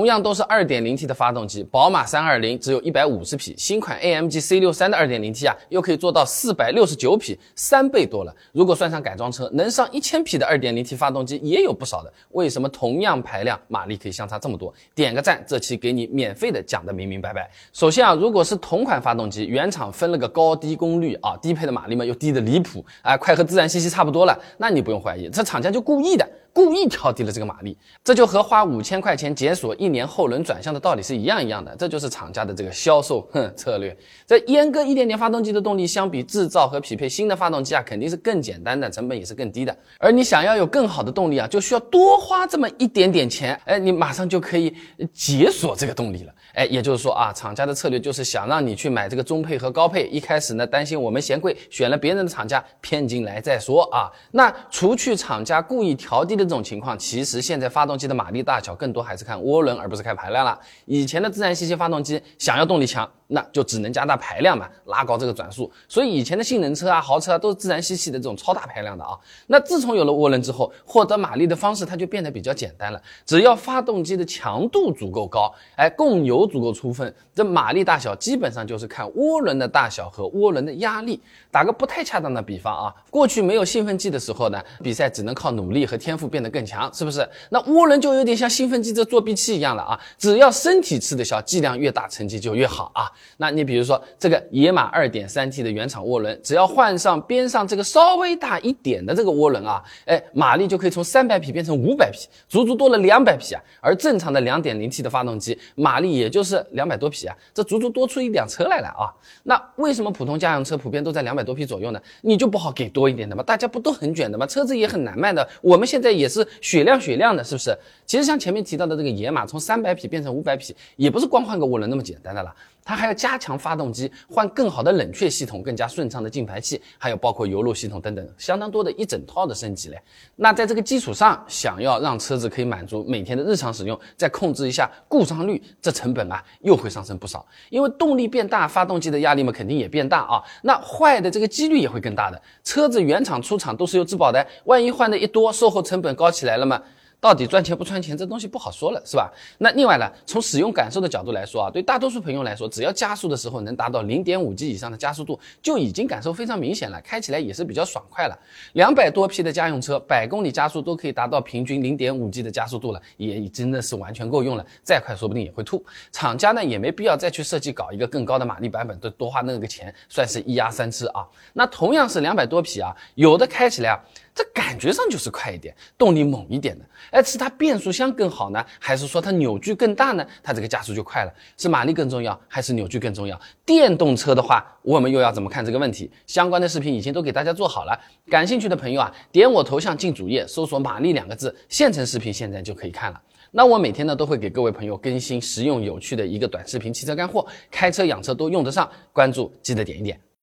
同样都是 2.0T 的发动机，宝马320只有一百五十匹，新款 AMG C63 的 2.0T 啊，又可以做到四百六十九匹，三倍多了。如果算上改装车，能上一千匹的 2.0T 发动机也有不少的。为什么同样排量，马力可以相差这么多？点个赞，这期给你免费的讲的明明白白。首先啊，如果是同款发动机，原厂分了个高低功率啊，低配的马力嘛又低的离谱，啊，快和自然吸气差不多了，那你不用怀疑，这厂家就故意的。故意调低了这个马力，这就和花五千块钱解锁一年后轮转向的道理是一样一样的，这就是厂家的这个销售哼策略。这阉割一点点发动机的动力，相比制造和匹配新的发动机啊，肯定是更简单的，成本也是更低的。而你想要有更好的动力啊，就需要多花这么一点点钱，哎，你马上就可以解锁这个动力了。哎，也就是说啊，厂家的策略就是想让你去买这个中配和高配，一开始呢担心我们嫌贵，选了别人的厂家骗进来再说啊。那除去厂家故意调低。这种情况，其实现在发动机的马力大小更多还是看涡轮，而不是看排量了。以前的自然吸气发动机想要动力强。那就只能加大排量嘛，拉高这个转速。所以以前的性能车啊、豪车啊，都是自然吸气的这种超大排量的啊。那自从有了涡轮之后，获得马力的方式它就变得比较简单了。只要发动机的强度足够高，哎，供油足够充分，这马力大小基本上就是看涡轮的大小和涡轮的压力。打个不太恰当的比方啊，过去没有兴奋剂的时候呢，比赛只能靠努力和天赋变得更强，是不是？那涡轮就有点像兴奋剂这作弊器一样了啊，只要身体吃得消，剂量越大，成绩就越好啊。那你比如说这个野马二点三 T 的原厂涡轮，只要换上边上这个稍微大一点的这个涡轮啊，哎，马力就可以从三百匹变成五百匹，足足多了两百匹啊。而正常的两点零 T 的发动机马力也就是两百多匹啊，这足足多出一辆车来了啊。那为什么普通家用车普遍都在两百多匹左右呢？你就不好给多一点的吗？大家不都很卷的吗？车子也很难卖的，我们现在也是血量血量的，是不是？其实像前面提到的这个野马，从三百匹变成五百匹，也不是光换个涡轮那么简单的了。它还要加强发动机，换更好的冷却系统，更加顺畅的进排气，还有包括油路系统等等，相当多的一整套的升级嘞。那在这个基础上，想要让车子可以满足每天的日常使用，再控制一下故障率，这成本啊又会上升不少。因为动力变大，发动机的压力嘛肯定也变大啊，那坏的这个几率也会更大的。车子原厂出厂都是有质保的，万一换的一多，售后成本高起来了嘛。到底赚钱不赚钱，这东西不好说了，是吧？那另外呢，从使用感受的角度来说啊，对大多数朋友来说，只要加速的时候能达到零点五 G 以上的加速度，就已经感受非常明显了，开起来也是比较爽快了。两百多匹的家用车，百公里加速都可以达到平均零点五 G 的加速度了，也真的是完全够用了。再快说不定也会吐。厂家呢也没必要再去设计搞一个更高的马力版本，都多花那个钱，算是一鸭三吃啊。那同样是两百多匹啊，有的开起来啊。这感觉上就是快一点，动力猛一点的，哎，是它变速箱更好呢，还是说它扭矩更大呢？它这个加速就快了，是马力更重要，还是扭矩更重要？电动车的话，我们又要怎么看这个问题？相关的视频已经都给大家做好了，感兴趣的朋友啊，点我头像进主页，搜索“马力”两个字，现成视频现在就可以看了。那我每天呢都会给各位朋友更新实用有趣的一个短视频，汽车干货，开车养车都用得上，关注记得点一点。